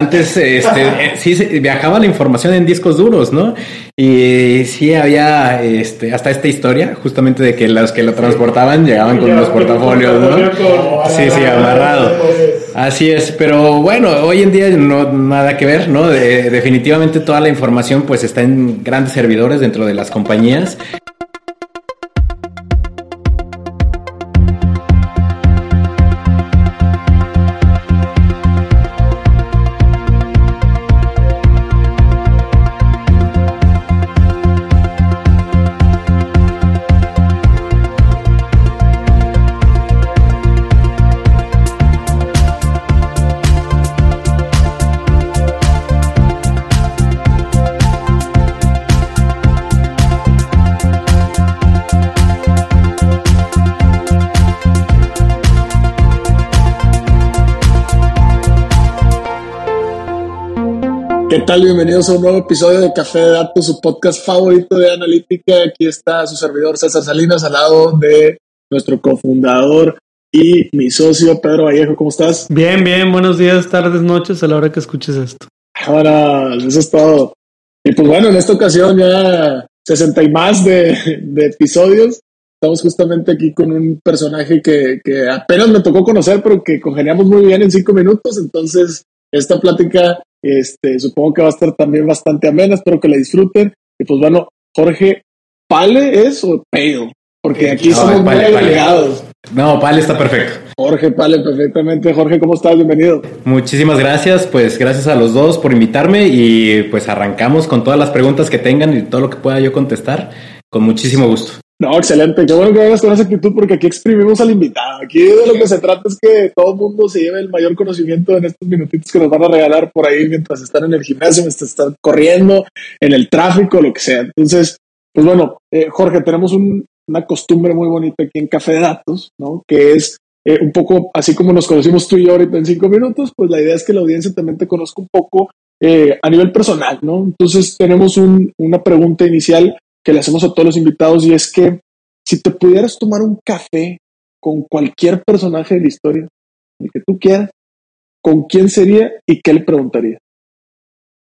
antes este, eh, sí viajaba la información en discos duros, ¿no? Y sí había este, hasta esta historia, justamente de que los que lo transportaban llegaban con los portafolios, ¿no? Sí, sí, amarrado. Así es, pero bueno, hoy en día no nada que ver, ¿no? definitivamente toda la información pues está en grandes servidores dentro de las compañías ¿Qué tal? Bienvenidos a un nuevo episodio de Café de Datos, su podcast favorito de analítica. Aquí está su servidor César Salinas al lado de nuestro cofundador y mi socio Pedro Vallejo. ¿Cómo estás? Bien, bien. Buenos días, tardes, noches a la hora que escuches esto. Ahora, eso es todo. Y pues bueno, en esta ocasión ya 60 y más de, episodios. Estamos justamente aquí con un personaje que, que apenas me tocó conocer, pero que congeniamos muy bien en cinco minutos. Entonces, esta plática este, supongo que va a estar también bastante amena, espero que la disfruten. Y pues bueno, Jorge, ¿Pale es o Pedo? Porque aquí somos muy agregados. No, Pale está perfecto. Jorge, Pale, perfectamente. Jorge, ¿cómo estás? Bienvenido. Muchísimas gracias, pues gracias a los dos por invitarme y pues arrancamos con todas las preguntas que tengan y todo lo que pueda yo contestar con muchísimo gusto. No, excelente. Qué bueno que vengas con esa actitud porque aquí exprimimos al invitado. Aquí de lo que se trata es que todo el mundo se lleve el mayor conocimiento en estos minutitos que nos van a regalar por ahí mientras están en el gimnasio, mientras están corriendo, en el tráfico, lo que sea. Entonces, pues bueno, eh, Jorge, tenemos una costumbre muy bonita aquí en Café de Datos, ¿no? Que es eh, un poco así como nos conocimos tú y yo ahorita en cinco minutos, pues la idea es que la audiencia también te conozca un poco eh, a nivel personal, ¿no? Entonces tenemos una pregunta inicial que le hacemos a todos los invitados y es que si te pudieras tomar un café con cualquier personaje de la historia, el que tú quieras, ¿con quién sería y qué le preguntaría?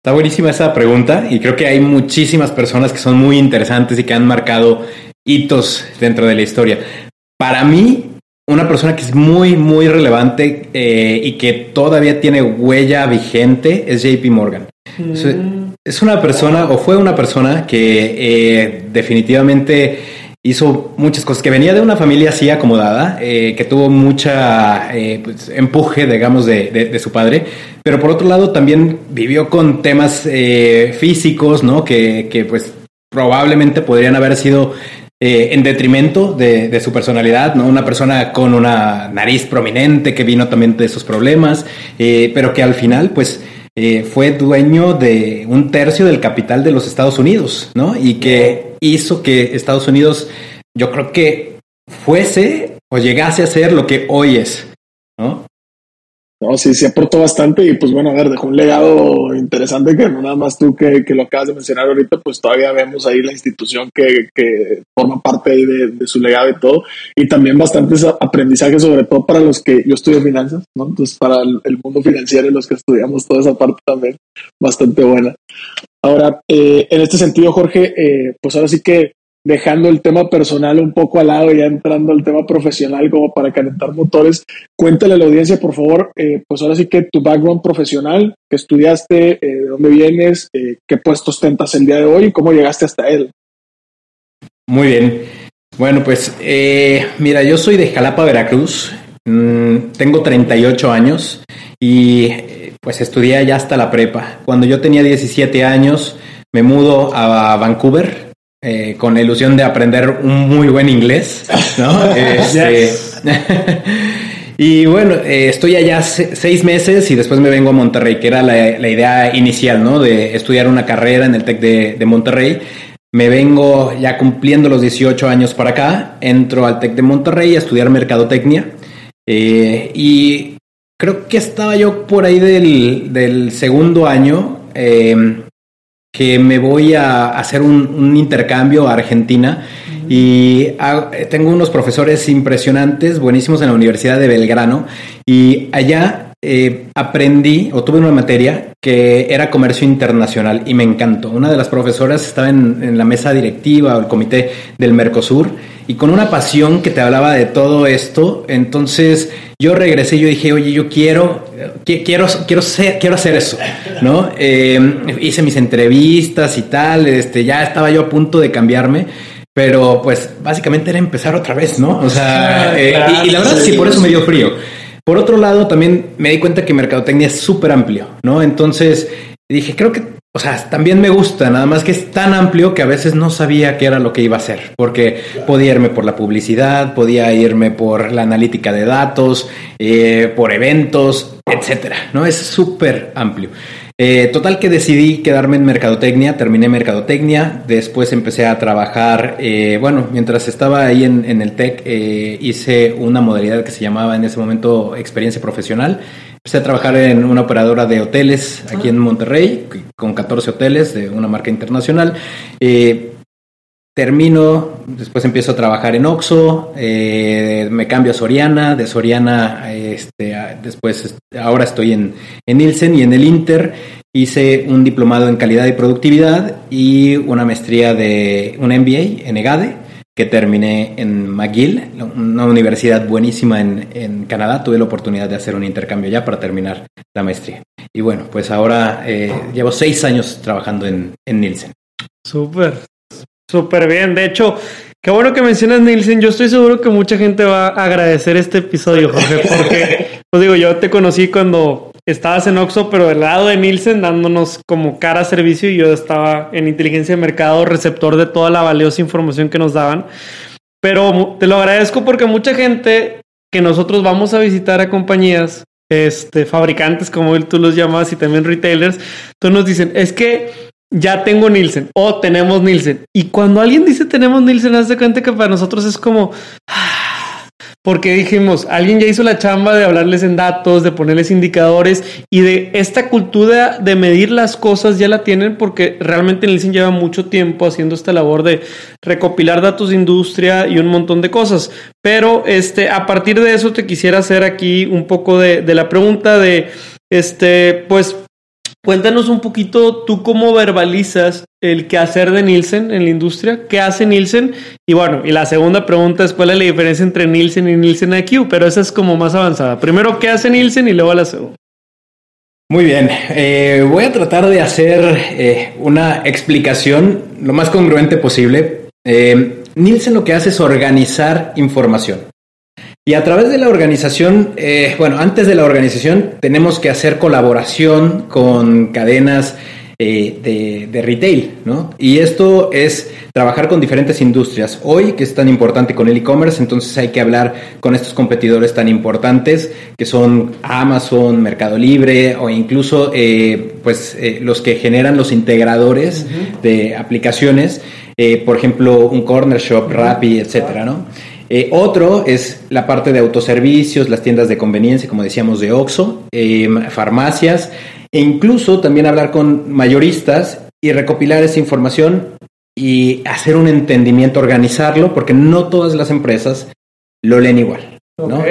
Está buenísima esa pregunta y creo que hay muchísimas personas que son muy interesantes y que han marcado hitos dentro de la historia. Para mí, una persona que es muy, muy relevante eh, y que todavía tiene huella vigente es JP Morgan. Mm. Es una persona o fue una persona que eh, definitivamente hizo muchas cosas, que venía de una familia así acomodada, eh, que tuvo mucha eh, pues, empuje, digamos, de, su padre, pero por otro lado también vivió con temas físicos, ¿no? Que, que, pues probablemente podrían haber sido en detrimento de, su personalidad, ¿no? Una persona con una nariz prominente que vino también de esos problemas, pero que al final, pues eh, fue dueño de un tercio del capital de los Estados Unidos, ¿no? Y que hizo que Estados Unidos, yo creo que fuese o llegase a ser lo que hoy es, ¿no? No, sí, se aportó bastante y pues bueno, a ver, dejó un legado interesante que no nada más tú que, lo acabas de mencionar ahorita, pues todavía vemos ahí la institución que, que forma parte ahí de, su legado y todo, y también bastantes aprendizajes, sobre todo para los que yo estudio finanzas, ¿no? Entonces para el, mundo financiero y los que estudiamos toda esa parte también, bastante buena. Ahora, eh, en este sentido, Jorge, eh, pues ahora sí que dejando el tema personal un poco al lado, ya entrando al tema profesional como para calentar motores, cuéntale a la audiencia, por favor, eh, pues ahora sí que tu background profesional, que estudiaste, eh, de dónde vienes, eh, qué puestos tentas el día de hoy y cómo llegaste hasta él. Muy bien. Bueno, pues mira, yo soy de Jalapa, Veracruz, mm, tengo 38 años y pues estudié allá hasta la prepa. Cuando yo tenía 17 años, me mudo a Vancouver, eh, con la ilusión de aprender un muy buen inglés, ¿no? Este, y bueno, eh, estoy allá seis meses y después me vengo a Monterrey, que era la, idea inicial, ¿no? De estudiar una carrera en el TEC de, Monterrey. Me vengo ya cumpliendo los 18 años para acá, entro al TEC de Monterrey a estudiar mercadotecnia eh, y creo que estaba yo por ahí del, del segundo año que me voy a hacer un, intercambio a Argentina y tengo unos profesores impresionantes, buenísimos en la Universidad de Belgrano y allá eh, aprendí o tuve una materia que era comercio internacional y me encantó. Una de las profesoras estaba en, la mesa directiva o el comité del Mercosur y con una pasión que te hablaba de todo esto. Entonces yo regresé y yo dije, oye, yo quiero, quiero, quiero, ser, quiero hacer eso, ¿no? Eh, hice mis entrevistas y tal, este, ya estaba yo a punto de cambiarme. Pero pues básicamente era empezar otra vez, ¿no? O sea, eh, y, la verdad sí, por eso me dio frío. Por otro lado, también me di cuenta que mercadotecnia es súper amplio, ¿no? Entonces dije, creo que, o sea, también me gusta, nada más que es tan amplio que a veces no sabía qué era lo que iba a hacer, porque podía irme por la publicidad, podía irme por la analítica de datos, eh, por eventos, etcétera, ¿no? Es súper amplio. Eh, total que decidí quedarme en mercadotecnia, terminé mercadotecnia, después empecé a trabajar, eh, bueno, mientras estaba ahí en, el TEC hice una modalidad que se llamaba en ese momento experiencia profesional. Empecé a trabajar en una operadora de hoteles aquí en Monterrey, con 14 hoteles de una marca internacional. termino, después empiezo a trabajar en Oxo, me cambio a Soriana, de Soriana, este, después ahora estoy en, en Nielsen y en el Inter hice un diplomado en calidad y productividad y una maestría de un MBA en EGADE que terminé en McGill, una universidad buenísima en, en, Canadá. Tuve la oportunidad de hacer un intercambio ya para terminar la maestría. Y bueno, pues ahora eh, llevo seis años trabajando en, en Nielsen. Súper, súper bien. De hecho, qué bueno que mencionas Nielsen. Yo estoy seguro que mucha gente va a agradecer este episodio, Jorge, porque, pues digo, yo te conocí cuando estabas en Oxxo, pero del lado de Nielsen dándonos como cara servicio y yo estaba en inteligencia de mercado, receptor de toda la valiosa información que nos daban. Pero te lo agradezco porque mucha gente que nosotros vamos a visitar a compañías, este, fabricantes como tú los llamas y también retailers, todos nos dicen, es que ya tengo Nielsen o tenemos Nielsen. Y cuando alguien dice tenemos Nielsen, haz de cuenta que para nosotros es como, porque dijimos, alguien ya hizo la chamba de hablarles en datos, de ponerles indicadores y de esta cultura de medir las cosas ya la tienen porque realmente Nielsen lleva mucho tiempo haciendo esta labor de recopilar datos de industria y un montón de cosas. Pero este, a partir de eso te quisiera hacer aquí un poco de, de la pregunta de, este, pues, Cuéntanos un poquito tú cómo verbalizas el quehacer de Nielsen en la industria, qué hace Nielsen y bueno, y la segunda pregunta es cuál es la diferencia entre Nielsen y Nielsen IQ, pero esa es como más avanzada. Primero, ¿qué hace Nielsen y luego la segunda? Muy bien, eh, voy a tratar de hacer eh, una explicación lo más congruente posible. Eh, Nielsen lo que hace es organizar información. Y a través de la organización, eh, bueno, antes de la organización tenemos que hacer colaboración con cadenas eh, de, retail, ¿no? Y esto es trabajar con diferentes industrias. Hoy, que es tan importante con el e-commerce, entonces hay que hablar con estos competidores tan importantes que son Amazon, Mercado Libre o incluso eh, pues los que generan los integradores de aplicaciones, por ejemplo, un corner shop, Rappi, etcétera, ¿no? Eh, otro es la parte de autoservicios, las tiendas de conveniencia, como decíamos, de Oxxo, em, farmacias, e incluso también hablar con mayoristas y recopilar esa información y hacer un entendimiento, organizarlo, porque no todas las empresas lo leen igual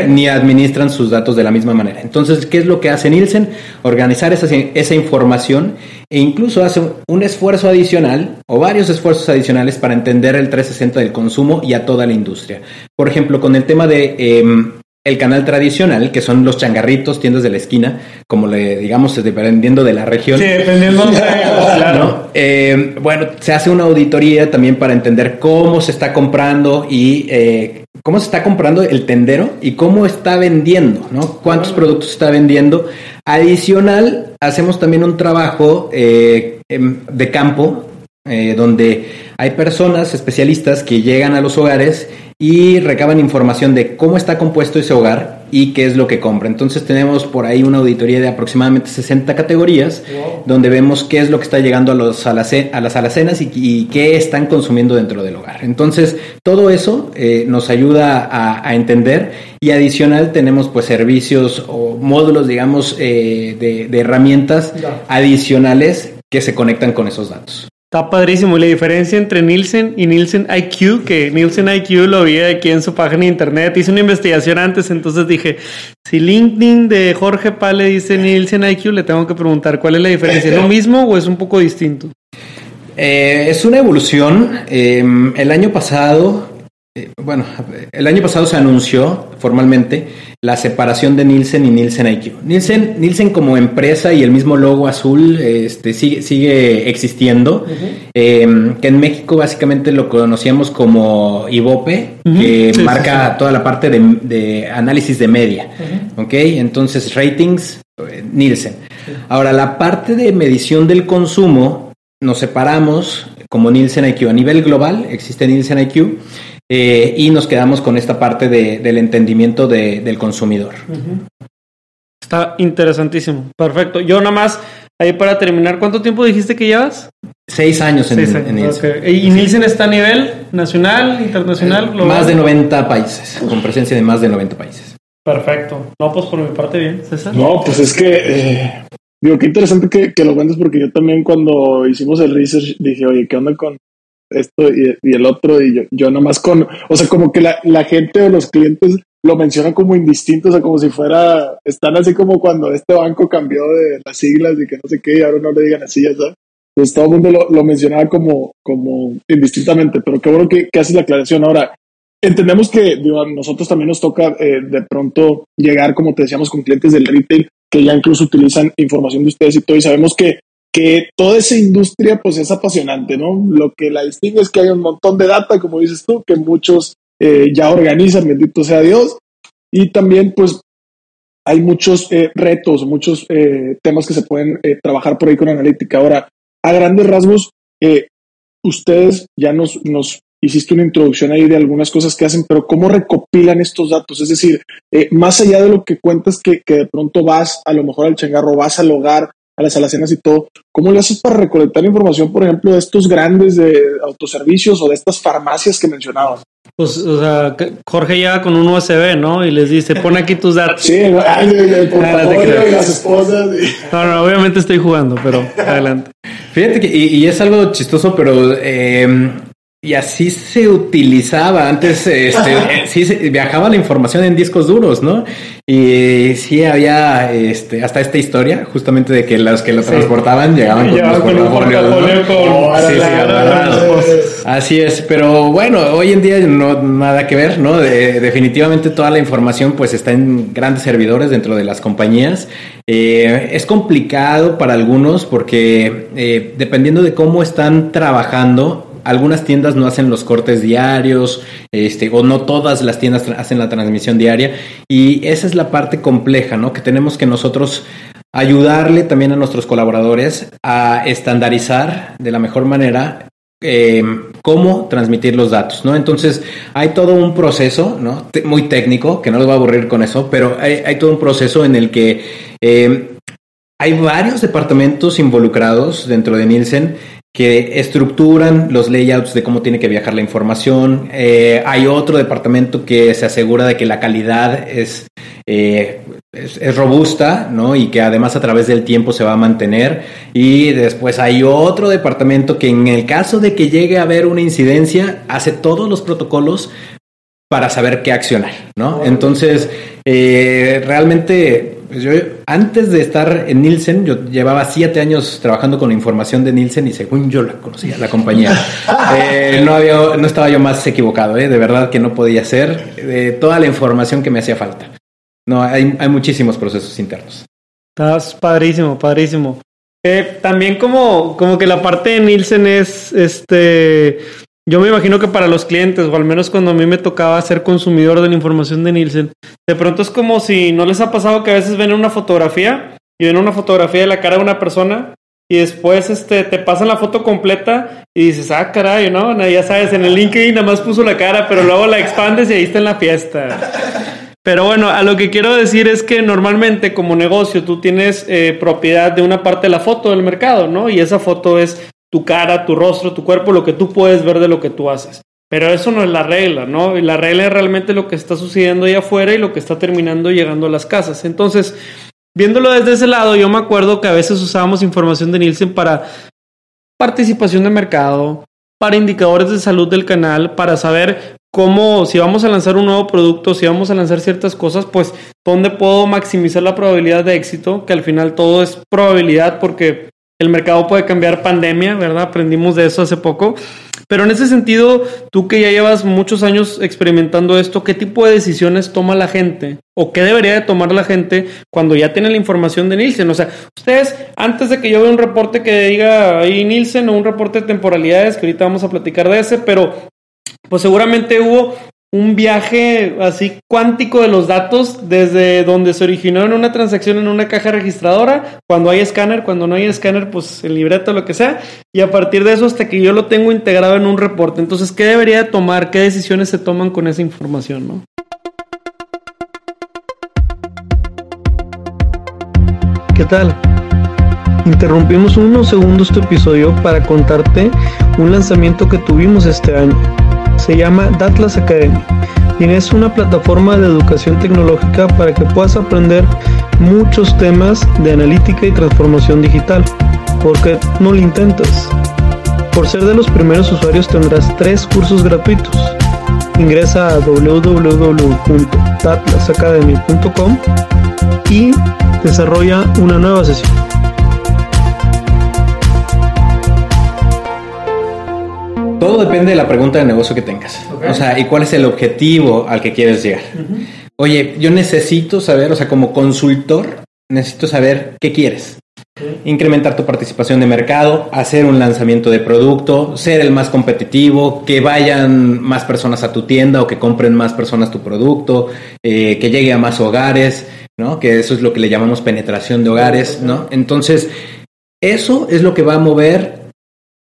ni administran sus datos de la misma manera. Entonces, ¿qué es lo que hace Nielsen? Organizar esa, esa, información e incluso hace un esfuerzo adicional o varios esfuerzos adicionales para entender el 360 del consumo y a toda la industria. Por ejemplo, con el tema de em, el canal tradicional, que son los changarritos, tiendas de la esquina, como le digamos, dependiendo de la región. Sí, dependiendo de claro. Eh, bueno, se hace una auditoría también para entender cómo se está comprando y eh, cómo se está comprando el tendero y cómo está vendiendo, ¿no? Cuántos productos está vendiendo. Adicional, hacemos también un trabajo eh, em, de campo donde hay personas especialistas que llegan a los hogares y recaban información de cómo está compuesto ese hogar y qué es lo que compra. Entonces tenemos por ahí una auditoría de aproximadamente 60 categorías donde vemos qué es lo que está llegando a, los a las alacenas y, qué están consumiendo dentro del hogar. Entonces todo eso eh, nos ayuda a, entender y adicional tenemos pues servicios o módulos digamos eh, de, de herramientas adicionales que se conectan con esos datos. Está padrísimo. La diferencia entre Nielsen y Nielsen IQ, que Nielsen IQ lo vi aquí en su página de internet. Hice una investigación antes, entonces dije, Si LinkedIn de Jorge Pale dice Nielsen IQ, le tengo que preguntar cuál es la diferencia. ¿Es lo mismo o es un poco distinto? Eh, es una evolución. Eh, el año pasado, eh, bueno, el año pasado se anunció formalmente la separación de Nielsen y Nielsen IQ. Nielsen, Nielsen como empresa y el mismo logo azul este, sigue, sigue existiendo, eh, que en México básicamente lo conocíamos como IVOPE, que Sí, marca toda la parte de, de análisis de media, ¿ok? Entonces, ratings, eh, Nielsen. Ahora, la parte de medición del consumo, nos separamos como Nielsen IQ. A nivel global existe Nielsen IQ eh, y nos quedamos con esta parte de- del entendimiento de- del consumidor. Está interesantísimo. Perfecto. Yo nada más, ahí para terminar, ¿cuánto tiempo dijiste que llevas? Seis años en, Seis en. Nielsen. ¿Y Nielsen está a nivel nacional, internacional, global? Más de 90 países, con presencia de más de 90 países. Perfecto. No, pues por mi parte bien, César. No, pues es que, eh, digo, qué interesante que, que lo cuentes porque yo también cuando hicimos el research dije, oye, ¿qué onda con esto y, el otro? Y yo, yo nomás con, o sea, como que la, la gente o los clientes lo mencionan como indistinto, o sea, como si fuera, están así como cuando este banco cambió de las siglas y que no sé qué, y ahora no le digan así, ya sabes. Pues todo el mundo lo, lo mencionaba como, como indistintamente, pero qué bueno que, que haces la aclaración. Ahora, entendemos que digo, a nosotros también nos toca eh, de pronto llegar, como te decíamos, con clientes del retail que ya incluso utilizan información de ustedes y todo, y sabemos que, toda esa industria pues es apasionante, ¿no? Lo que la distingue es que hay un montón de data, como dices tú, que muchos eh, ya organizan, bendito sea Dios, y también pues hay muchos eh, retos, muchos eh, temas que se pueden trabajar por ahí con analítica. Ahora, a grandes rasgos, ustedes ya nos, nos hiciste una introducción ahí de algunas cosas que hacen, pero ¿cómo recopilan estos datos? Es decir, más allá de lo que cuentas que, que de pronto vas a lo mejor al changarro, vas al hogar, a las alacenas y todo, ¿cómo le haces para recolectar información, por ejemplo, de estos grandes de autoservicios o de estas farmacias que mencionabas? Pues, o sea, Jorge llega con un USB, ¿no? Y les dice, pon aquí tus datos. Sí, Ah, no te portafolio creas. y las esposas. y- No, no, obviamente estoy jugando, pero adelante. Fíjate que, y, y es algo chistoso, pero eh, y así se utilizaba antes, este, eh, sí se- viajaba la información en discos duros, ¿no? Y sí había este, hasta esta historia, justamente de que los que lo transportaban llegaban con los portafolios. Así es, pero bueno, hoy en día no nada que ver, ¿no? De- definitivamente toda la información pues está en grandes servidores dentro de las compañías. Eh, es complicado para algunos porque eh, dependiendo de cómo están trabajando, algunas tiendas no hacen los cortes diarios, este, o no todas las tiendas hacen la transmisión diaria, y esa es la parte compleja, ¿no? Que tenemos que nosotros ayudarle también a nuestros colaboradores a estandarizar de la mejor manera eh, cómo transmitir los datos, ¿no? Entonces, hay todo un proceso, ¿no? Muy técnico, que no les va a aburrir con eso, pero hay, todo un proceso en el que eh, hay varios departamentos involucrados dentro de Nielsen que estructuran los layouts de cómo tiene que viajar la información. Eh, hay otro departamento que se asegura de que la calidad es, eh, es, es robusta, ¿no? Y que además a través del tiempo se va a mantener. Y después hay otro departamento que en el caso de que llegue a haber una incidencia, hace todos los protocolos para saber qué accionar, ¿no? Entonces, eh, realmente, pues yo antes de estar en Nielsen, yo llevaba siete años trabajando con información de Nielsen y según yo la conocía, la compañía. Eh, no, había, no estaba yo más equivocado, ¿eh? de verdad que no podía ser eh, toda la información que me hacía falta. No, hay, hay muchísimos procesos internos. Estás padrísimo, padrísimo. Eh, también como, como que la parte de Nielsen es, este, yo me imagino que para los clientes, o al menos cuando a mí me tocaba ser consumidor de la información de Nielsen, de pronto es como si no les ha pasado que a veces ven una fotografía y ven una fotografía de la cara de una persona y después este, te pasan la foto completa y dices, ah, caray, ¿no? Ya sabes, en el LinkedIn nada más puso la cara, pero luego la expandes y ahí está en la fiesta. Pero bueno, a lo que quiero decir es que normalmente como negocio tú tienes eh, propiedad de una parte de la foto del mercado, ¿no? Y esa foto es tu cara, tu rostro, tu cuerpo, lo que tú puedes ver de lo que tú haces. Pero eso no es la regla, ¿no? La regla es realmente lo que está sucediendo ahí afuera y lo que está terminando llegando a las casas. Entonces, viéndolo desde ese lado, yo me acuerdo que a veces usábamos información de Nielsen para participación de mercado, para indicadores de salud del canal, para saber cómo, si vamos a lanzar un nuevo producto, si vamos a lanzar ciertas cosas, pues, ¿dónde puedo maximizar la probabilidad de éxito? Que al final todo es probabilidad porque el mercado puede cambiar pandemia, ¿verdad? Aprendimos de eso hace poco. Pero en ese sentido, tú que ya llevas muchos años experimentando esto, ¿qué tipo de decisiones toma la gente? ¿O qué debería de tomar la gente cuando ya tiene la información de Nielsen? O sea, ustedes, antes de que yo vea un reporte que diga ahí Nielsen o un reporte de temporalidades, que ahorita vamos a platicar de ese, pero pues seguramente hubo un viaje así cuántico de los datos desde donde se originó en una transacción en una caja registradora, cuando hay escáner, cuando no hay escáner, pues el libreto, lo que sea, y a partir de eso hasta que yo lo tengo integrado en un reporte. Entonces, ¿qué debería tomar? ¿Qué decisiones se toman con esa información? ¿no? ¿Qué tal? Interrumpimos unos segundos tu episodio para contarte un lanzamiento que tuvimos este año se llama Datlas Academy y es una plataforma de educación tecnológica para que puedas aprender muchos temas de analítica y transformación digital. ¿Por qué no lo intentas? Por ser de los primeros usuarios tendrás tres cursos gratuitos. Ingresa a www.datlasacademy.com y desarrolla una nueva sesión. Todo depende de la pregunta de negocio que tengas. O sea, y cuál es el objetivo al que quieres llegar. Oye, yo necesito saber, o sea, como consultor, necesito saber qué quieres. Incrementar tu participación de mercado, hacer un lanzamiento de producto, ser el más competitivo, que vayan más personas a tu tienda o que compren más personas tu producto, eh, que llegue a más hogares, ¿no? Que eso es lo que le llamamos penetración de hogares, ¿no? Entonces, eso es lo que va a mover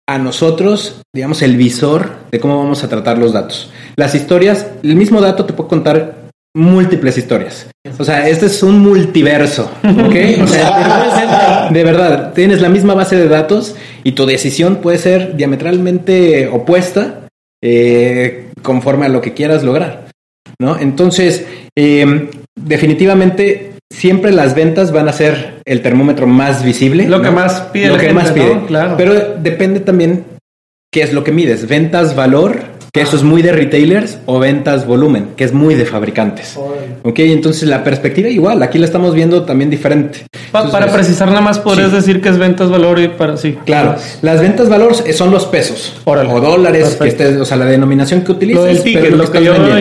a nosotros, digamos, el visor de cómo vamos a tratar los datos. Las historias, el mismo dato te puede contar múltiples historias. O sea, este es un multiverso, ¿ok? O sea, de verdad, tienes la misma base de datos y tu decisión puede ser diametralmente opuesta eh, conforme a lo que quieras lograr, ¿no? Entonces, eh, definitivamente siempre las ventas van a ser el termómetro más visible. Lo que más pide. Lo que más pide. Claro. Pero depende también qué es lo que mides. Ventas valor, que eso es muy de retailers, o ventas volumen, que es muy de fabricantes. Ok, entonces la perspectiva igual, aquí la estamos viendo también diferente. para precisar nada más, podrías decir que es ventas valor y para sí. Claro, las ventas valor son los pesos o dólares, que estés, o sea, la denominación que utilizas. Lo que yo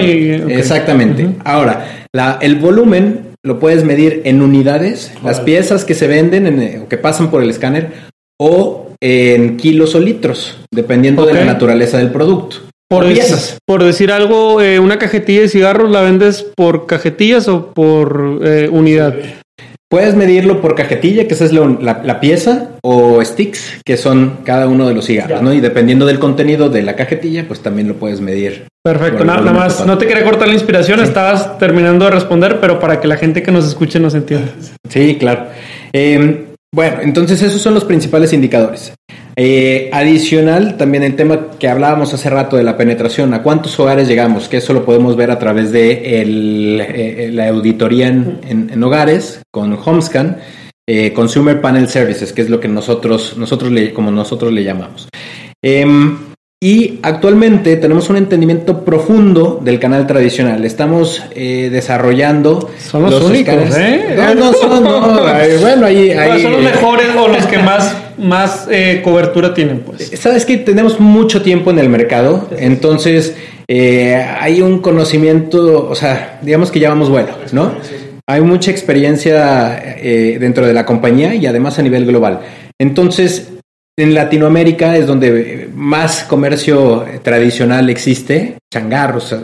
Exactamente. Ahora, la, el volumen lo puedes medir en unidades, las piezas que se venden en, o que pasan por el escáner, o en kilos o litros, dependiendo de la naturaleza del producto. Por, piezas. por decir algo, eh, una cajetilla de cigarros la vendes por cajetillas o por eh, unidad. Puedes medirlo por cajetilla, que esa es la, pieza, o sticks, que son cada uno de los cigarros, ¿no? Y dependiendo del contenido de la cajetilla, pues también lo puedes medir. Perfecto, nada, más, no te quería cortar la inspiración, estabas terminando de responder, pero para que la gente que nos escuche nos entienda. Sí, claro. Em, bueno, entonces esos son los principales indicadores. Eh, adicional, también el tema que hablábamos hace rato de la penetración, a cuántos hogares llegamos, que eso lo podemos ver a través de eh, la auditoría en, hogares con Homescan, eh, Consumer Panel Services, que es lo que nosotros, nosotros le, como nosotros le llamamos. Y actualmente tenemos un entendimiento profundo del canal tradicional. Estamos desarrollando. Son los, únicos, ¿eh? No, no, son, no, bueno, ahí, son los mejores o los que más más eh, cobertura tienen, pues. Sabes que tenemos mucho tiempo en el mercado, entonces eh, hay un conocimiento, o sea, digamos que ya vamos bueno, ¿no? Hay mucha experiencia eh, dentro de la compañía y además a nivel global. Entonces, en Latinoamérica es donde más comercio tradicional existe, changarros,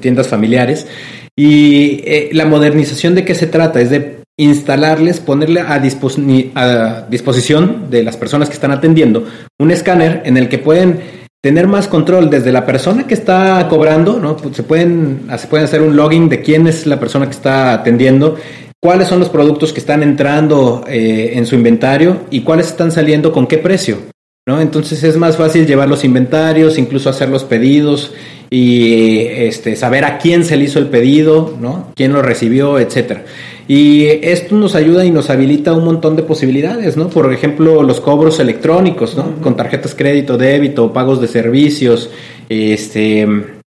tiendas familiares, y la modernización de qué se trata es de instalarles, ponerle a, disposición de las personas que están atendiendo un escáner en el que pueden tener más control desde la persona que está cobrando, ¿no? Pues, se pueden, se pueden hacer un login de quién es la persona que está atendiendo, cuáles son los productos que están entrando eh, en su inventario y cuáles están saliendo con qué precio. ¿no? Entonces es más fácil llevar los inventarios, incluso hacer los pedidos y este, saber a quién se le hizo el pedido, ¿no? quién lo recibió, etcétera. Y esto nos ayuda y nos habilita un montón de posibilidades, ¿no? Por ejemplo, los cobros electrónicos, ¿no? Con tarjetas crédito, débito, pagos de servicios, este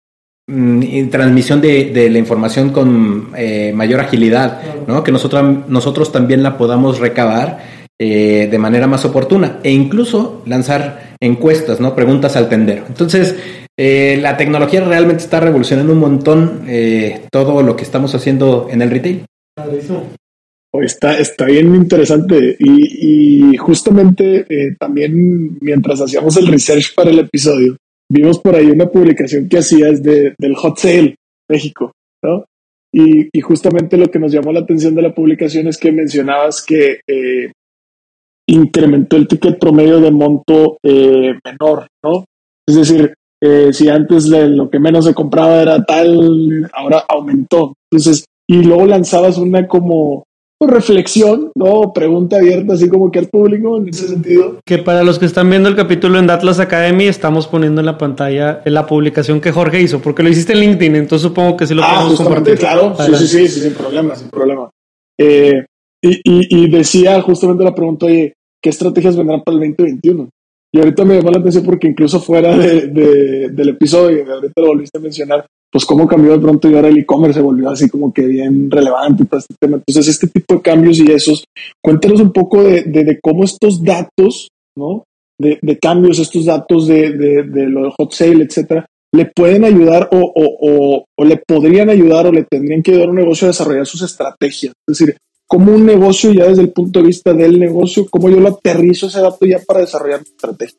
mm, transmisión de, la información con eh, mayor agilidad, ¿no? Que nosotros, nosotros también la podamos recabar eh, de manera más oportuna e incluso lanzar encuestas, ¿no? Preguntas al tendero. Entonces, eh, la tecnología realmente está revolucionando un montón todo lo que estamos haciendo en el retail. Está, está bien interesante y, justamente también mientras hacíamos el research para el episodio, vimos por ahí una publicación que hacías de, del Hot Sale México, ¿no? Y, justamente lo que nos llamó la atención de la publicación es que mencionabas que eh, incrementó el ticket promedio de monto eh, menor, ¿no? Es decir, eh, si antes lo que menos se compraba era tal, ahora aumentó. Entonces, y luego lanzabas una como reflexión, ¿no? Pregunta abierta, así como que al público en ese sentido. Que para los que están viendo el capítulo en Atlas Academy, estamos poniendo en la pantalla la publicación que Jorge hizo, porque lo hiciste en LinkedIn, entonces supongo que sí lo ah, podemos compartir. Claro, sí, sí, sí, sin problema, sin problema. Eh, y, y, decía justamente la pregunta, oye, ¿qué estrategias vendrán para el 2021? Y ahorita me llamó la atención porque incluso fuera de, del episodio, ahorita lo volviste a mencionar, pues cómo cambió de pronto y ahora el e-commerce se volvió así como que bien relevante y este tema. Entonces, este tipo de cambios y esos, cuéntanos un poco de, de, cómo estos datos, ¿no? De, de cambios, estos datos de, de, lo de hot sale, etcétera, le pueden ayudar o, o, o, le podrían ayudar o le tendrían que ayudar a un negocio a desarrollar sus estrategias. Es decir, como un negocio ya desde el punto de vista del negocio, cómo yo lo aterrizo ese dato ya para desarrollar mi estrategia.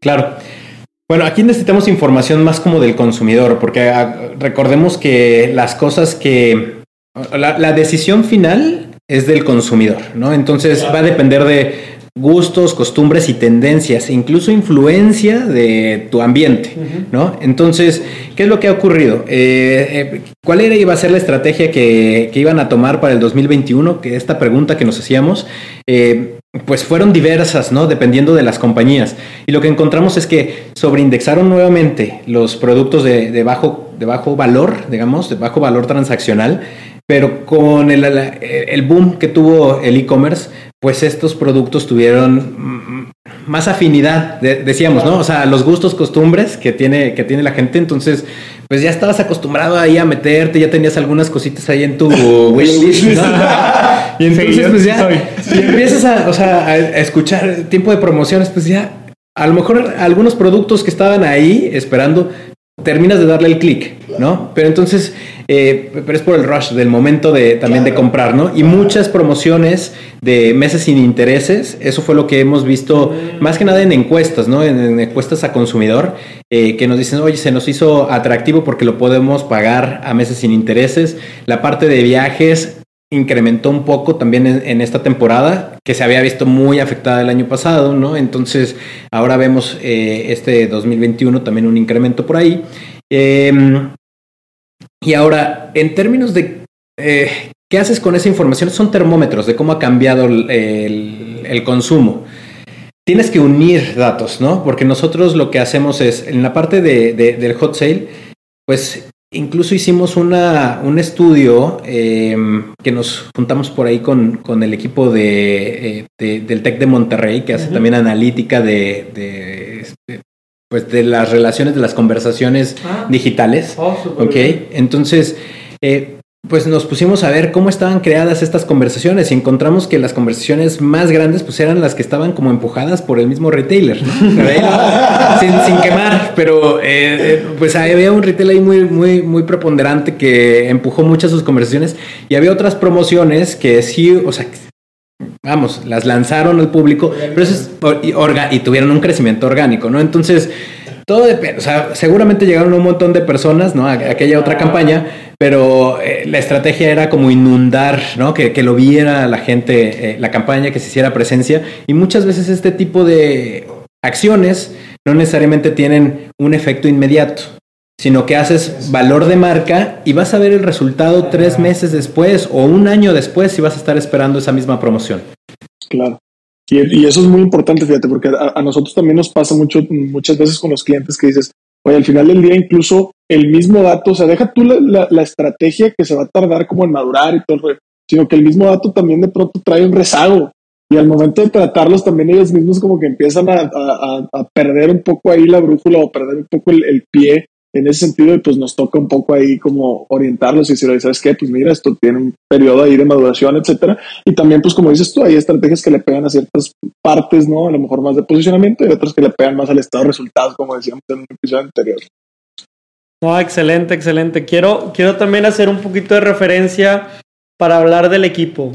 Claro. Bueno, aquí necesitamos información más como del consumidor, porque ah, recordemos que las cosas que... La, decisión final es del consumidor, ¿no? Entonces va a depender de gustos, costumbres y tendencias, incluso influencia de tu ambiente, ¿no? Entonces, ¿qué es lo que ha ocurrido? Eh, eh, ¿Cuál era iba a ser la estrategia que, que, iban a tomar para el 2021? Que esta pregunta que nos hacíamos, eh, pues fueron diversas, ¿no? Dependiendo de las compañías. Y lo que encontramos es que sobreindexaron nuevamente los productos de, bajo, de bajo valor, digamos, de bajo valor transaccional, pero con el, el boom que tuvo el e-commerce, pues estos productos tuvieron más afinidad, decíamos, ¿no? O sea, los gustos, costumbres que tiene, que tiene la gente, entonces, pues ya estabas acostumbrado ahí a meterte, ya tenías algunas cositas ahí en tu wishlist, ¿no? Y entonces, pues ya, y empiezas a, o sea, a escuchar tiempo de promociones, pues ya, a lo mejor algunos productos que estaban ahí esperando, terminas de darle el clic, ¿no? Pero entonces, eh, pero es por el rush del momento de también de comprar, ¿no? Y muchas promociones de meses sin intereses, eso fue lo que hemos visto más que nada en encuestas, ¿no? En, encuestas a consumidor, eh, que nos dicen, oye, se nos hizo atractivo porque lo podemos pagar a meses sin intereses. La parte de viajes incrementó un poco también en, esta temporada, que se había visto muy afectada el año pasado, ¿no? Entonces, ahora vemos eh, este 2021 también un incremento por ahí. Em, y ahora, en términos de eh, qué haces con esa información, son termómetros de cómo ha cambiado el, consumo. Tienes que unir datos, ¿no? Porque nosotros lo que hacemos es, en la parte de, del hot sale, pues Incluso hicimos una, un estudio em, que nos juntamos por ahí con, con el equipo de, eh, del TEC de Monterrey, que hace también analítica de, de, este, pues de las relaciones de las conversaciones ah. digitales. Oh, ok, entonces, eh, pues nos pusimos a ver cómo estaban creadas estas conversaciones y encontramos que las conversaciones más grandes pues eran las que estaban como empujadas por el mismo retailer, sin, quemar, pero eh, eh, pues había un retail ahí muy, muy, muy preponderante que empujó muchas sus conversaciones y había otras promociones que sí, o sea, vamos, las lanzaron al público, pero eso es, y, y tuvieron un crecimiento orgánico, ¿no? Entonces, todo depende, o sea, seguramente llegaron un montón de personas, ¿no? A, aquella otra campaña, pero eh, la estrategia era como inundar, ¿no? Que, que lo viera la gente, eh, la campaña, que se hiciera presencia. Y muchas veces este tipo de acciones no necesariamente tienen un efecto inmediato, sino que haces valor de marca y vas a ver el resultado tres meses después o un año después si vas a estar esperando esa misma promoción. Claro. Y, eso es muy importante, fíjate, porque a, nosotros también nos pasa mucho, muchas veces con los clientes que dices, oye, al final del día incluso el mismo dato, o sea, deja tú la, la, estrategia que se va a tardar como en madurar y todo, sino que el mismo dato también de pronto trae un rezago. Y al momento de tratarlos también ellos mismos como que empiezan a, a, a perder un poco ahí la brújula o perder un poco el, el pie en ese sentido, pues nos toca un poco ahí como orientarlos y decir, ¿sabes qué? Pues mira, esto tiene un periodo ahí de maduración, etcétera. Y también, pues como dices tú, hay estrategias que le pegan a ciertas partes, ¿no? A lo mejor más de posicionamiento y otras que le pegan más al estado de resultados, como decíamos en un episodio anterior. No, excelente, excelente. Quiero, quiero también hacer un poquito de referencia para hablar del equipo.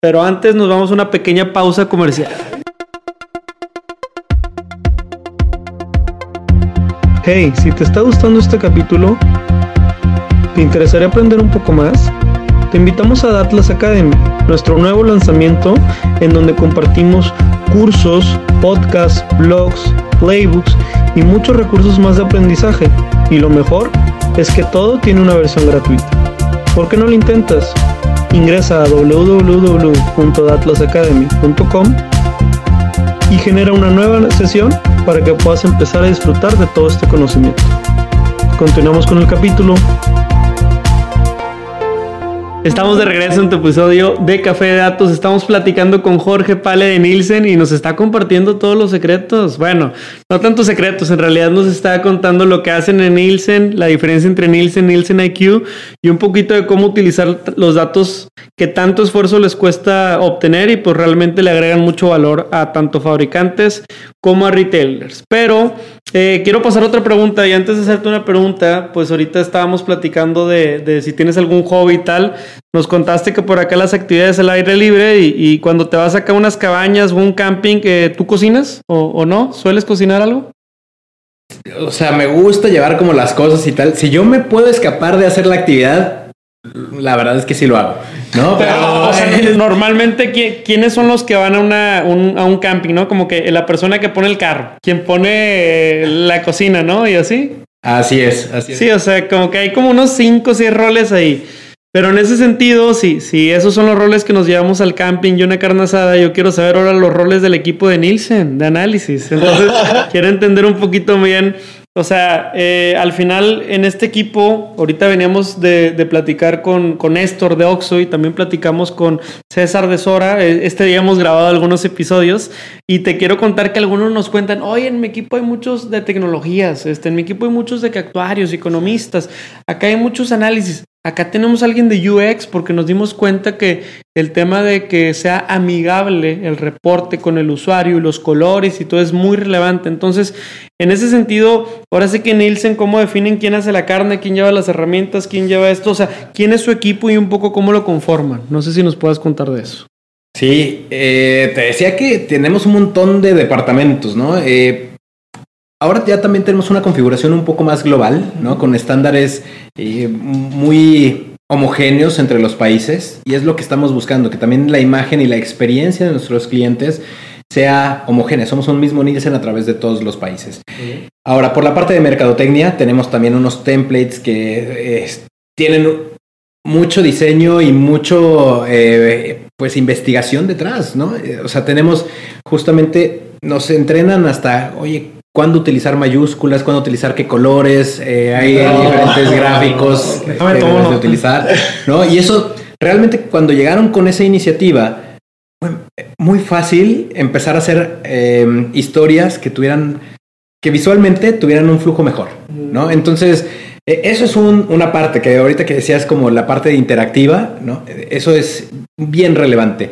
Pero antes nos vamos a una pequeña pausa comercial. Hey, si te está gustando este capítulo, ¿te interesaría aprender un poco más? Te invitamos a Datlas Academy, nuestro nuevo lanzamiento en donde compartimos cursos, podcasts, blogs, playbooks y muchos recursos más de aprendizaje. Y lo mejor es que todo tiene una versión gratuita. ¿Por qué no lo intentas? Ingresa a www.datlasacademy.com y genera una nueva sesión para que puedas empezar a disfrutar de todo este conocimiento. Continuamos con el capítulo. Estamos de regreso en tu episodio de Café de Datos. Estamos platicando con Jorge Pale de Nielsen y nos está compartiendo todos los secretos. Bueno, no tantos secretos, en realidad nos está contando lo que hacen en Nielsen, la diferencia entre Nielsen, Nielsen IQ y un poquito de cómo utilizar los datos que tanto esfuerzo les cuesta obtener y pues realmente le agregan mucho valor a tanto fabricantes como a retailers. Pero eh, quiero pasar otra pregunta y antes de hacerte una pregunta, pues ahorita estábamos platicando de, de si tienes algún hobby y tal. Nos contaste que por acá las actividades al aire libre y, cuando te vas acá a unas cabañas o un camping, que ¿tú cocinas o, no? ¿Sueles cocinar algo? O sea, me gusta llevar como las cosas y tal. Si yo me puedo escapar de hacer la actividad, la verdad es que sí lo hago. No, pero normalmente, ¿quiénes son los que van a, una, un, a un camping, no? Como que la persona que pone el carro, quien pone la cocina, ¿no? Y así. Así es, así es. Sí, o sea, como que hay como unos 5 o 6 roles ahí. Pero en ese sentido, sí, si esos son los roles que nos llevamos al camping y una carne asada, yo quiero saber ahora los roles del equipo de Nielsen, de análisis. Entonces, quiero entender un poquito bien. O sea, eh, al final en este equipo, ahorita veníamos de, platicar con, con Néstor de Oxo y también platicamos con César de Sora. E, este día hemos grabado algunos episodios y te quiero contar que algunos nos cuentan, oye, en mi equipo hay muchos de tecnologías, este, en mi equipo hay muchos de actuarios, economistas, acá hay muchos análisis. Acá tenemos a alguien de UX porque nos dimos cuenta que el tema de que sea amigable el reporte con el usuario y los colores y todo es muy relevante. Entonces, en ese sentido, ahora sé que Nielsen, ¿cómo definen quién hace la carne, quién lleva las herramientas, quién lleva esto? O sea, ¿quién es su equipo y un poco cómo lo conforman? No sé si nos puedas contar de eso. Sí, eh, te decía que tenemos un montón de departamentos, ¿no? Eh, Ahora ya también tenemos una configuración un poco más global, ¿no? Con estándares eh, muy homogéneos entre los países y es lo que estamos buscando, que también la imagen y la experiencia de nuestros clientes sea homogénea. Somos un mismo Nielsen a través de todos los países. Ahora, por la parte de mercadotecnia, tenemos también unos templates que eh, tienen mucho diseño y mucho, eh, pues, investigación detrás, ¿no? O sea, tenemos justamente, nos entrenan hasta, oye, cuándo utilizar mayúsculas, cuándo utilizar qué colores, eh, hay diferentes gráficos que debes de utilizar, ¿no? Y eso, realmente cuando llegaron con esa iniciativa, fue muy fácil empezar a hacer eh, historias que tuvieran, que visualmente tuvieran un flujo mejor, ¿no? Entonces, E, eso es una parte que ahorita que decías como la parte interactiva, ¿no? Eso es bien relevante.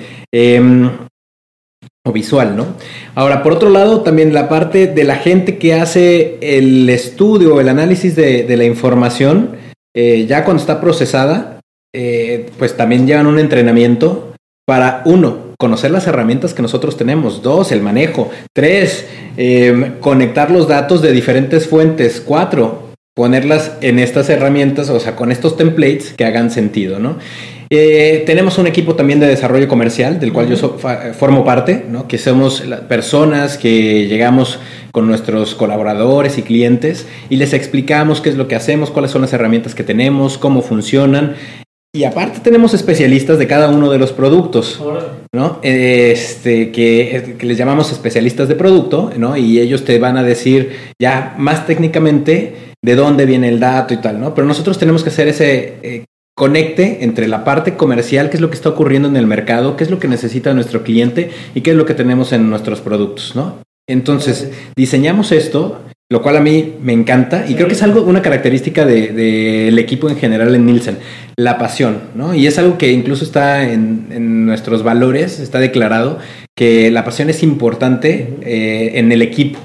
O visual, ¿no? Ahora, por otro lado, también la parte de la gente que hace el estudio, el análisis de, la información, eh, ya cuando está procesada, eh, pues también llevan un entrenamiento para, uno, conocer las herramientas que nosotros tenemos, dos, el manejo, tres, em, conectar los datos de diferentes fuentes, cuatro, ponerlas en estas herramientas, o sea, con estos templates que hagan sentido, ¿no? Eh, tenemos un equipo también de desarrollo comercial, del cual yo formo parte, ¿no? que somos las personas que llegamos con nuestros colaboradores y clientes y les explicamos qué es lo que hacemos, cuáles son las herramientas que tenemos, cómo funcionan. Y aparte tenemos especialistas de cada uno de los productos, ¿no? Este, que, que les llamamos especialistas de producto, ¿no? Y ellos te van a decir ya más técnicamente de dónde viene el dato y tal, ¿no? Pero nosotros tenemos que hacer ese eh, conecte entre la parte comercial, qué es lo que está ocurriendo en el mercado, qué es lo que necesita nuestro cliente y qué es lo que tenemos en nuestros productos, ¿no? Entonces, diseñamos esto, lo cual a mí me encanta y creo que es algo, una característica del equipo en general en Nielsen, la pasión, ¿no? Y es algo que incluso está en, nuestros valores, está declarado que la pasión es importante eh, en el equipo.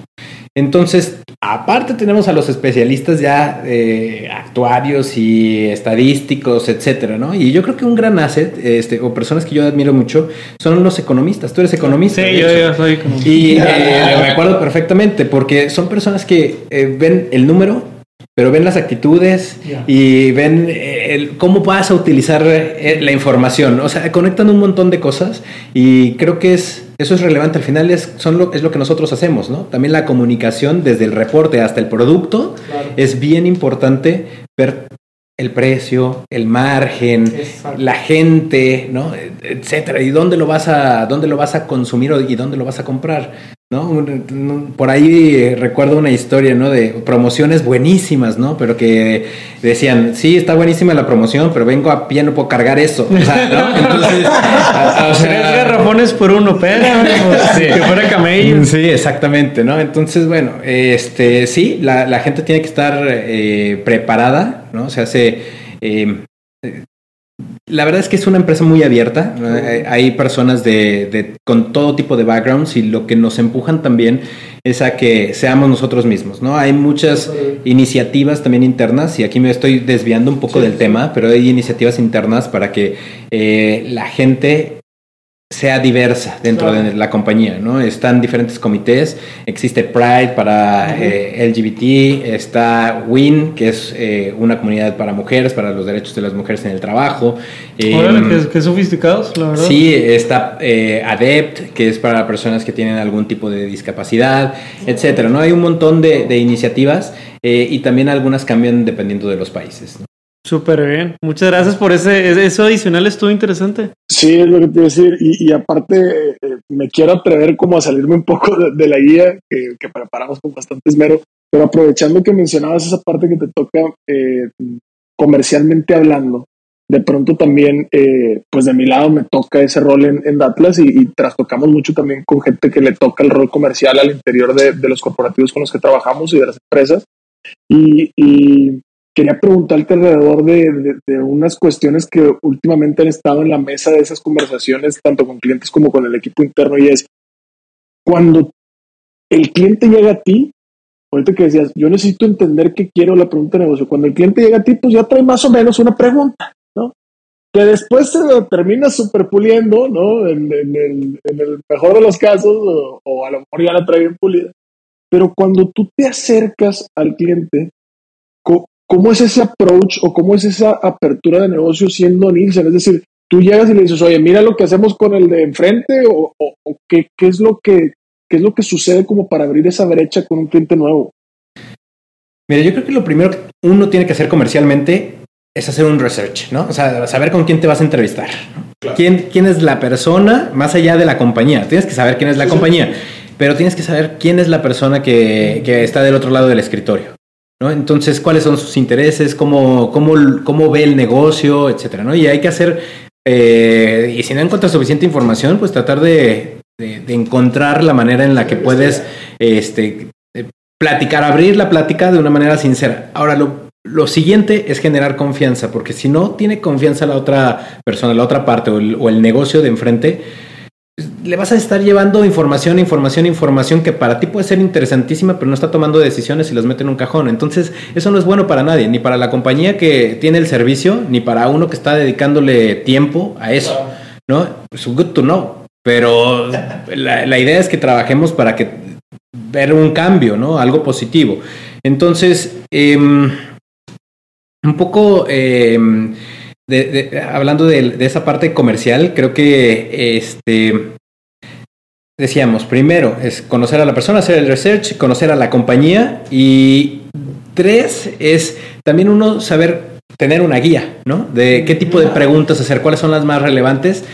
Entonces, Aparte tenemos a los especialistas ya eh, actuarios y estadísticos, etcétera, ¿no? Y yo creo que un gran asset, este, o personas que yo admiro mucho, son los economistas. Tú eres economista. Sí, yo, yo, soy economista. Y eh, me acuerdo perfectamente, porque son personas que eh, ven el número pero ven las actitudes y ven eh, el, cómo vas a utilizar eh, la información. O sea, conectan un montón de cosas y creo que es, eso es relevante. Al final es, son lo, es lo que nosotros hacemos, ¿no? También la comunicación desde el reporte hasta el producto es bien importante ver el precio, el margen, la gente, ¿no? etcétera, y dónde lo vas a dónde lo vas a consumir y dónde lo vas a comprar. ¿No? Por ahí eh, recuerdo una historia, ¿no? De promociones buenísimas, ¿no? Pero que decían, sí, está buenísima la promoción, pero vengo a pie, no puedo cargar eso. O sea, ¿no? Entonces, tres garrafones por uno, pero sí. que fuera camello. Sí, exactamente, ¿no? Entonces, bueno, este, sí, la, gente tiene que estar eh, preparada, ¿no? Se hace... Eh, la verdad es que es una empresa muy abierta. Hay personas de, con todo tipo de backgrounds y lo que nos empujan también es a que seamos nosotros mismos, ¿no? Hay muchas iniciativas también internas y aquí me estoy desviando un poco del tema, pero hay iniciativas internas para que eh, la gente sea diversa dentro de la compañía, ¿no? Están diferentes comités, existe Pride para eh, LGBT, está WIN, que es eh, una comunidad para mujeres, para los derechos de las mujeres en el trabajo. Eh, qué, sofisticados, la verdad. Sí, está eh, ADEPT, que es para personas que tienen algún tipo de discapacidad, etcétera, ¿no? Hay un montón de, de iniciativas y también algunas cambian dependiendo de los países, ¿no? Súper bien. Muchas gracias por ese. Eso adicional estuvo interesante. Sí, es lo que te iba a decir. Y, aparte, eh, me quiero atrever como a salirme un poco de, la guía que, preparamos con bastante esmero. Pero aprovechando que mencionabas esa parte que te toca eh, comercialmente hablando, de pronto también, eh, pues de mi lado me toca ese rol en, en Atlas y, y, trastocamos mucho también con gente que le toca el rol comercial al interior de, de los corporativos con los que trabajamos y de las empresas. Y, y quería preguntarte alrededor de, unas cuestiones que últimamente han estado en la mesa de esas conversaciones, tanto con clientes como con el equipo interno, y es cuando el cliente llega a ti, ahorita que decías, yo necesito entender qué quiero la pregunta de negocio, cuando el cliente llega a ti, pues ya trae más o menos una pregunta, ¿no? Que después se termina superpuliendo, ¿no? En, el, mejor de los casos, o, o a lo mejor ya la trae bien pulida. Pero cuando tú te acercas al cliente, ¿Cómo es ese approach o cómo es esa apertura de negocio siendo Nielsen? Es decir, tú llegas y le dices, oye, mira lo que hacemos con el de enfrente o, qué, es lo que, qué es lo que sucede como para abrir esa brecha con un cliente nuevo. Mira, yo creo que lo primero que uno tiene que hacer comercialmente es hacer un research, ¿no? O sea, saber con quién te vas a entrevistar. ¿Quién, ¿Quién es la persona más allá de la compañía? Tienes que saber quién es la compañía, pero tienes que saber quién es la persona que, que está del otro lado del escritorio. ¿No? Entonces, ¿cuáles son sus intereses? ¿Cómo, cómo, cómo ve el negocio? Etcétera, ¿no? Y hay que hacer, eh, y si no encuentras suficiente información, pues tratar de, encontrar la manera en la que puedes este, platicar, abrir la plática de una manera sincera. Ahora, lo lo siguiente es generar confianza, porque si no tiene confianza la otra persona, la otra parte o el, o el negocio de enfrente, le vas a estar llevando información, información, información que para ti puede ser interesantísima, pero no está tomando decisiones y las mete en un cajón. Entonces, eso no es bueno para nadie, ni para la compañía que tiene el servicio, ni para uno que está dedicándole tiempo a eso. ¿No? Es good to know. Pero la, la idea es que trabajemos para que ver un cambio, ¿no? Algo positivo. Entonces, eh, un poco de, hablando de, de, esa parte comercial, creo que este decíamos, primero es conocer a la persona, hacer el research, conocer a la compañía y tres es también uno saber tener una guía, ¿no? De qué tipo de preguntas hacer, cuáles son las más relevantes,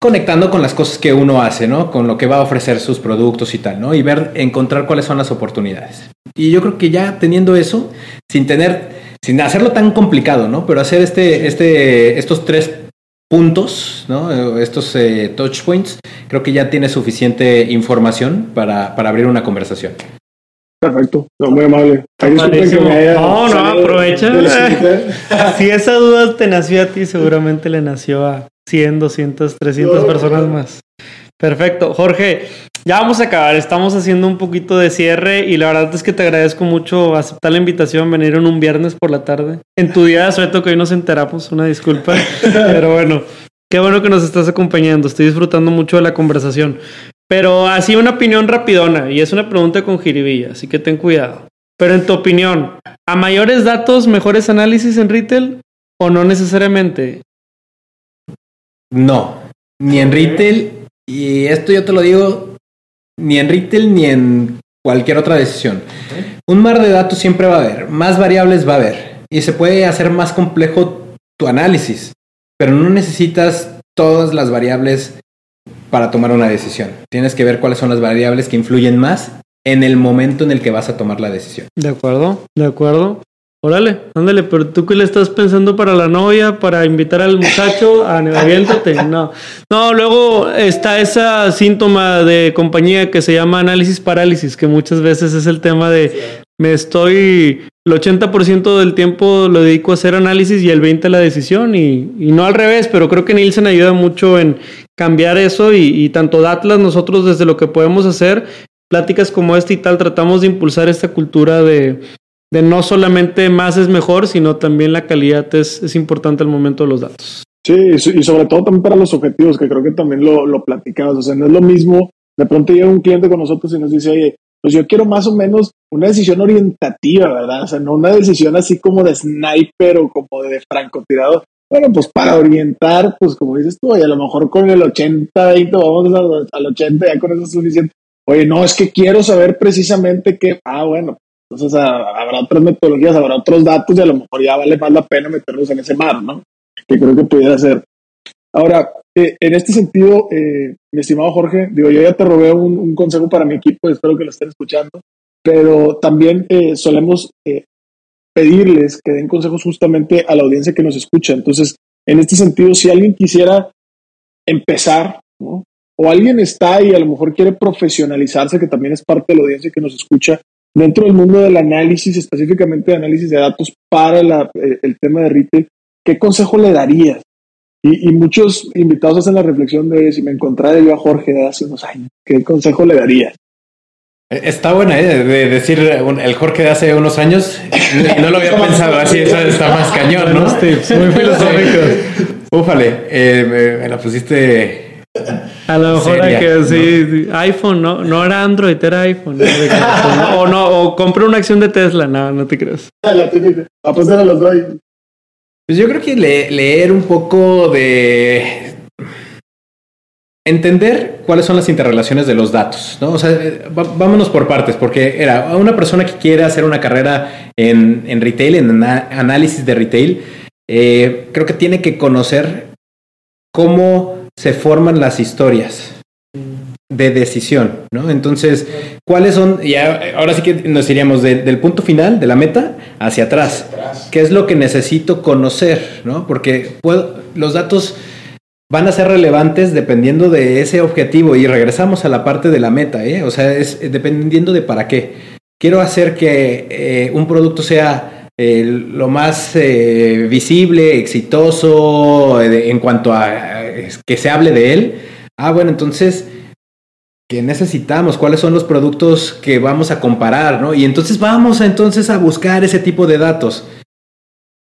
conectando con las cosas que uno hace, ¿no? Con lo que va a ofrecer sus productos y tal, ¿no? Y ver, encontrar cuáles son las oportunidades. Y yo creo que ya teniendo eso, sin tener, sin hacerlo tan complicado, ¿no? Pero hacer este, este, estos tres puntos, ¿no? estos eh, touch points, creo que ya tiene suficiente información para, para abrir una conversación. Perfecto, no, muy amable. Ahí que me haya no, no, aprovecha. si esa duda te nació a ti, seguramente le nació a 100, 200, 300 no, personas no. más. Perfecto. Jorge, ya vamos a acabar. Estamos haciendo un poquito de cierre y la verdad es que te agradezco mucho aceptar la invitación, venir en un viernes por la tarde. En tu día de suerte que hoy nos enteramos, una disculpa. Pero bueno, qué bueno que nos estás acompañando. Estoy disfrutando mucho de la conversación. Pero así una opinión rapidona y es una pregunta con jiribilla, así que ten cuidado. Pero en tu opinión, ¿a mayores datos, mejores análisis en retail o no necesariamente? No, ni en retail y esto yo te lo digo, ni en retail ni en cualquier otra decisión. Un mar de datos siempre va a haber, más variables va a haber y se puede hacer más complejo tu análisis, pero no necesitas todas las variables para tomar una decisión. Tienes que ver cuáles son las variables que influyen más en el momento en el que vas a tomar la decisión. De acuerdo, de acuerdo. Órale, ándale, pero tú qué le estás pensando para la novia, para invitar al muchacho a aviéntate. No, no, luego está esa síntoma de compañía que se llama análisis parálisis, que muchas veces es el tema de me estoy, el 80% del tiempo lo dedico a hacer análisis y el 20% a la decisión y, y no al revés, pero creo que Nielsen ayuda mucho en cambiar eso y, y tanto Datlas nosotros desde lo que podemos hacer, pláticas como esta y tal, tratamos de impulsar esta cultura de de no solamente más es mejor, sino también la calidad es, es importante al momento de los datos. Sí, y sobre todo también para los objetivos, que creo que también lo, lo platicamos. O sea, no es lo mismo, de pronto llega un cliente con nosotros y nos dice, oye, pues yo quiero más o menos una decisión orientativa, ¿verdad? O sea, no una decisión así como de sniper o como de francotirador. Bueno, pues para orientar, pues como dices tú, y a lo mejor con el 80-20 vamos al 80, ya con eso es suficiente. Oye, no, es que quiero saber precisamente qué, ah, bueno, entonces habrá otras metodologías, habrá otros datos y a lo mejor ya vale más la pena meterlos en ese mar, ¿no? Que creo que pudiera ser. Ahora, eh, en este sentido, eh, mi estimado Jorge, digo, yo ya te robé un, un, consejo para mi equipo, espero que lo estén escuchando, pero también eh, solemos pedirles que den consejos justamente a la audiencia que nos escucha. Entonces, en este sentido, si alguien quisiera empezar, ¿no? o alguien está y a lo mejor quiere profesionalizarse, que también es parte de la audiencia que nos escucha, dentro del mundo del análisis, específicamente de análisis de datos para la, eh, el tema de retail, ¿qué consejo le darías? Y, y, muchos invitados hacen la reflexión de si me encontrara yo a Jorge de hace unos años, ¿qué consejo le darías? Está buena, ¿eh? De decir el Jorge de hace unos años, no lo había pensado así, eso está más cañón, ¿no? Muy filosófico. Úfale, eh, me, me la pusiste a lo mejor hay que sí, iPhone, no, no era Android, era iPhone. o no, o compré una acción de Tesla, no, no te creas. Apostar a los dos. Pues yo creo que le, leer un poco de entender cuáles son las interrelaciones de los datos, ¿no? O sea, vámonos por partes, porque era una persona que quiere hacer una carrera en, en retail, en análisis de retail, eh, creo que tiene que conocer cómo se forman las historias de decisión, ¿no? Entonces, ¿cuáles son? Y ahora sí que nos iríamos de, del punto final, de la meta, hacia atrás. ¿Qué es lo que necesito conocer, ¿no? Porque puedo, los datos van a ser relevantes dependiendo de ese objetivo y regresamos a la parte de la meta, ¿eh? O sea, es dependiendo de para qué. Quiero hacer que eh, un producto sea lo más eh, visible, exitoso eh, en cuanto a que se hable de él. Ah, bueno, entonces, ¿qué necesitamos? ¿Cuáles son los productos que vamos a comparar? ¿no? Y entonces vamos entonces a buscar ese tipo de datos.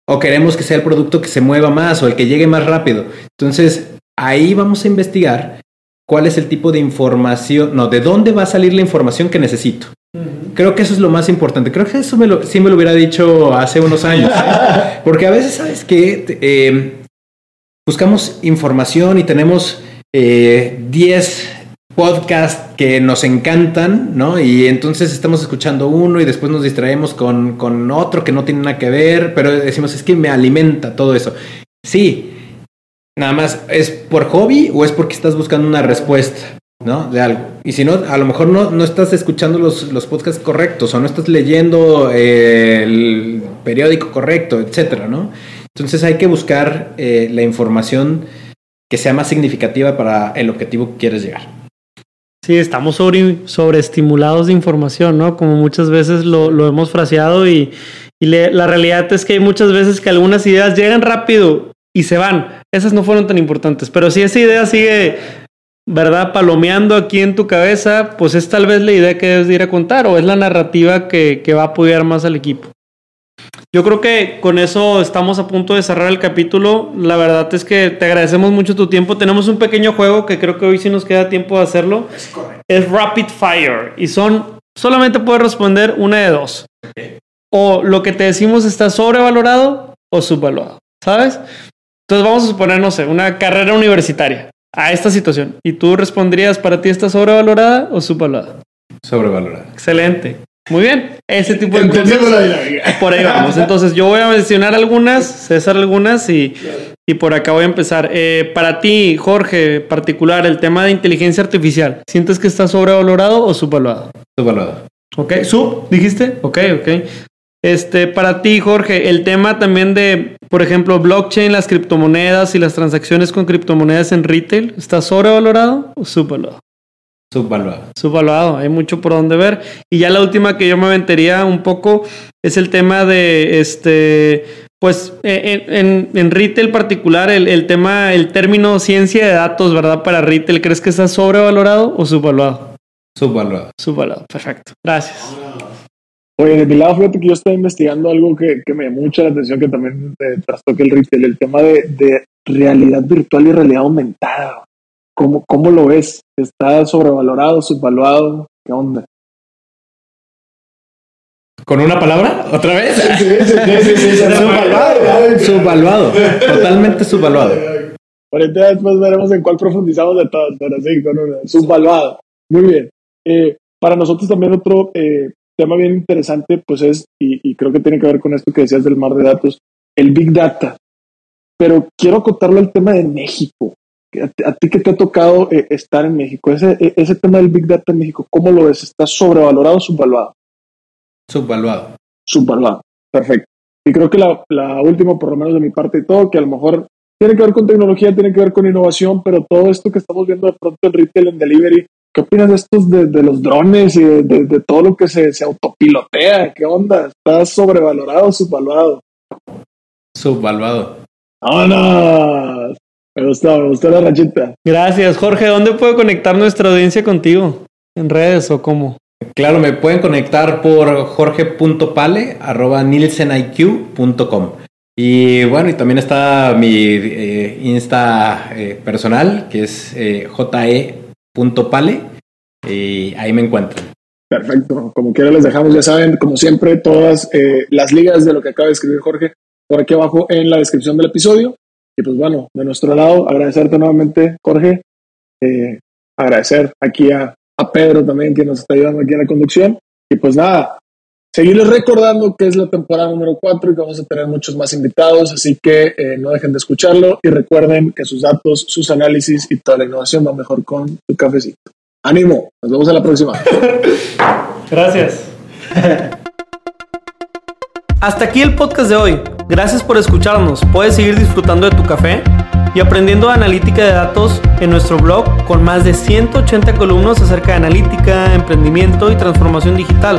O queremos que sea el producto que se mueva más o el que llegue más rápido. Entonces, ahí vamos a investigar cuál es el tipo de información, no, de dónde va a salir la información que necesito. Creo que eso es lo más importante. Creo que eso me lo, sí me lo hubiera dicho hace unos años. ¿eh? Porque a veces, ¿sabes que eh, buscamos información y tenemos 10 eh, podcasts que nos encantan, ¿no? Y entonces estamos escuchando uno y después nos distraemos con, con otro que no tiene nada que ver, pero decimos, es que me alimenta todo eso. Sí, Nada más, ¿es por hobby o es porque estás buscando una respuesta, ¿no? Y si no, a lo mejor no, no estás escuchando los, los podcasts correctos o no estás leyendo eh, el periódico correcto, etcétera, ¿no? Entonces hay que buscar eh, la información que sea más significativa para el objetivo que quieres llegar. Sí, estamos sobre, sobreestimulados de información, ¿no? Como muchas veces lo, lo hemos fraseado y, y la realidad es que hay muchas veces que algunas ideas llegan rápido y se van. Esas no fueron tan importantes. Pero si esa idea sigue, ¿verdad? Palomeando aquí en tu cabeza, pues es tal vez la idea que debes de ir a contar o es la narrativa que, va a apoyar más al equipo. Yo creo que con eso estamos a punto de cerrar el capítulo. La verdad es que te agradecemos mucho tu tiempo. Tenemos un pequeño juego que creo que hoy sí nos queda tiempo de hacerlo. Es, es Rapid Fire y son solamente puedes responder una de dos. O lo que te decimos está sobrevalorado o subvalorado, ¿sabes? Entonces vamos a suponer, no sé, una carrera universitaria a esta situación. ¿Y tú responderías, para ti está sobrevalorada o subvalorada? Sobrevalorada. Excelente. Muy bien. Ese tipo de cosas. Por ahí vamos. Entonces yo voy a mencionar algunas, César algunas y, y por acá voy a empezar. Eh, para ti, Jorge, particular, el tema de inteligencia artificial, ¿sientes que está sobrevalorado o subvalorado? Subvalorado. Ok, sub, dijiste. Ok, ok. Este, para ti, Jorge, el tema también de, por ejemplo, blockchain, las criptomonedas y las transacciones con criptomonedas en retail, ¿está sobrevalorado o subvalorado? Subvalorado. Subvalorado, hay mucho por donde ver. Y ya la última que yo me aventaría un poco es el tema de, este, pues, e, e, en, en, retail particular, el, el, tema, el término ciencia de datos, ¿verdad? Para retail, ¿crees que está sobrevalorado o subvalorado? Subvalorado. Subvalorado, perfecto. Gracias. Oye, de mi lado, fíjate que yo estoy investigando algo que, que me llamó mucho la atención, que también eh, trastoque el retail, el tema de, de, realidad virtual y realidad aumentada. ¿Cómo, ¿Cómo lo ves? ¿Está sobrevalorado, subvaluado? ¿Qué onda? ¿Con una palabra? ¿Otra vez? Sí, sí, sí, subvaluado. subvaluado. Totalmente subvaluado. Ahorita después veremos en cuál profundizamos de todas, pero sí, con una. Subvaluado. Muy bien. Eh, para nosotros también otro eh, tema bien interesante, pues es, y, creo que tiene que ver con esto que decías del mar de datos, el Big Data. Pero quiero acotarlo al tema de México. A, ti que te ha tocado eh, estar en México, ese, e, ese tema del Big Data en México, ¿cómo lo ves? ¿Está sobrevalorado o subvaluado? Subvaluado. Subvaluado, perfecto. Y creo que la, la última, por lo menos de mi parte y todo, que a lo mejor tiene que ver con tecnología, tiene que ver con innovación, pero todo esto que estamos viendo de pronto en retail, en delivery, ¿Qué opinas de estos de, los drones y de, todo lo que se, se, autopilotea? ¿Qué onda? ¿Está sobrevalorado o subvaluado? Subvaluado. no! Me gustó, me gustó la rachita. Gracias, Jorge. ¿Dónde puede conectar nuestra audiencia contigo? ¿En redes o cómo? Claro, me pueden conectar por jorge.pale arroba nielseniq.com. Y bueno, y también está mi eh, Insta eh, personal, que es eh, JE pale y ahí me encuentran. Perfecto, como quiera les dejamos, ya saben, como siempre, todas eh, las ligas de lo que acaba de escribir Jorge por aquí abajo en la descripción del episodio. Y pues bueno, de nuestro lado, agradecerte nuevamente, Jorge. Eh, agradecer aquí a, a Pedro también, que nos está ayudando aquí en la conducción. Y pues nada, seguirles recordando que es la temporada número 4 y que vamos a tener muchos más invitados, así que eh, no dejen de escucharlo y recuerden que sus datos, sus análisis y toda la innovación va mejor con su cafecito. Ánimo, nos vemos en la próxima. Gracias. Hasta aquí el podcast de hoy. Gracias por escucharnos. Puedes seguir disfrutando de tu café y aprendiendo analítica de datos en nuestro blog con más de 180 columnas acerca de analítica, emprendimiento y transformación digital.